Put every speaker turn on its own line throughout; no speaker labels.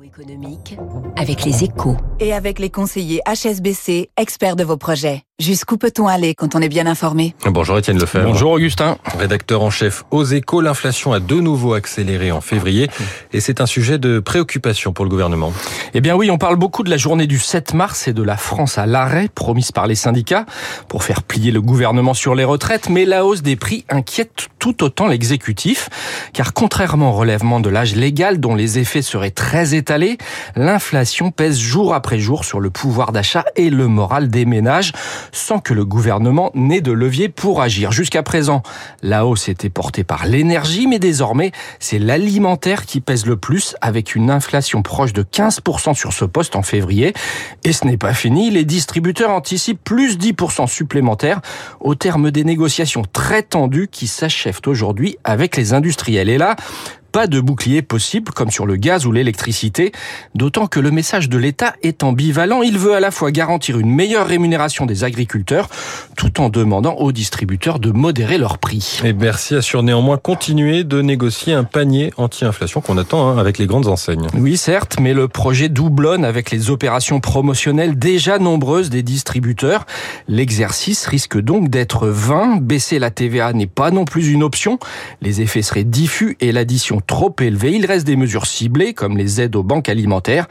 Économique avec les échos.
Et avec les conseillers HSBC, experts de vos projets. Jusqu'où peut-on aller quand on est bien informé?
Bonjour Étienne Lefebvre.
Bonjour Augustin.
Rédacteur en chef aux échos, l'inflation a de nouveau accéléré en février et c'est un sujet de préoccupation pour le gouvernement.
Eh bien oui, on parle beaucoup de la journée du 7 mars et de la France à l'arrêt promise par les syndicats pour faire plier le gouvernement sur les retraites, mais la hausse des prix inquiète tout autant l'exécutif car contrairement au relèvement de l'âge légal dont les effets seraient très étalés, l'inflation pèse jour après jour sur le pouvoir d'achat et le moral des ménages sans que le gouvernement n'ait de levier pour agir. Jusqu'à présent, la hausse était portée par l'énergie, mais désormais, c'est l'alimentaire qui pèse le plus, avec une inflation proche de 15% sur ce poste en février. Et ce n'est pas fini, les distributeurs anticipent plus 10% supplémentaires au terme des négociations très tendues qui s'achèvent aujourd'hui avec les industriels. Et là, pas de bouclier possible comme sur le gaz ou l'électricité, d'autant que le message de l'État est ambivalent. Il veut à la fois garantir une meilleure rémunération des agriculteurs tout en demandant aux distributeurs de modérer leurs prix.
Et Bercy assure néanmoins continuer de négocier un panier anti-inflation qu'on attend hein, avec les grandes enseignes.
Oui, certes, mais le projet doublonne avec les opérations promotionnelles déjà nombreuses des distributeurs. L'exercice risque donc d'être vain. Baisser la TVA n'est pas non plus une option. Les effets seraient diffus et l'addition trop élevé. Il reste des mesures ciblées, comme les aides aux banques alimentaires.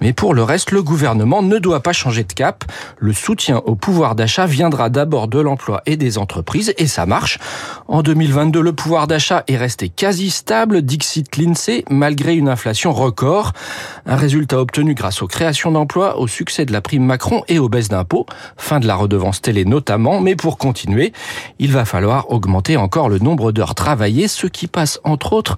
Mais pour le reste, le gouvernement ne doit pas changer de cap. Le soutien au pouvoir d'achat viendra d'abord de l'emploi et des entreprises, et ça marche. En 2022, le pouvoir d'achat est resté quasi stable, Dixit l'INSEE, malgré une inflation record. Un résultat obtenu grâce aux créations d'emplois, au succès de la prime Macron et aux baisses d'impôts. Fin de la redevance télé notamment, mais pour continuer, il va falloir augmenter encore le nombre d'heures travaillées, ce qui passe entre autres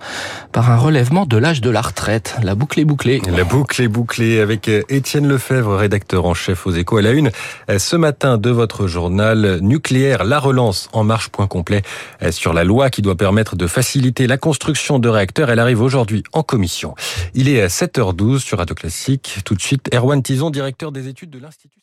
par un relèvement de l'âge de la retraite. La boucle est bouclée.
La boucle est bouclée avec Étienne Lefebvre, rédacteur en chef aux échos à la une. Ce matin de votre journal nucléaire, la relance en marche point complet sur la loi qui doit permettre de faciliter la construction de réacteurs. Elle arrive aujourd'hui en commission. Il est à 7h12 sur Radio Classique. Tout de suite, Erwan Tison, directeur des études de l'Institut.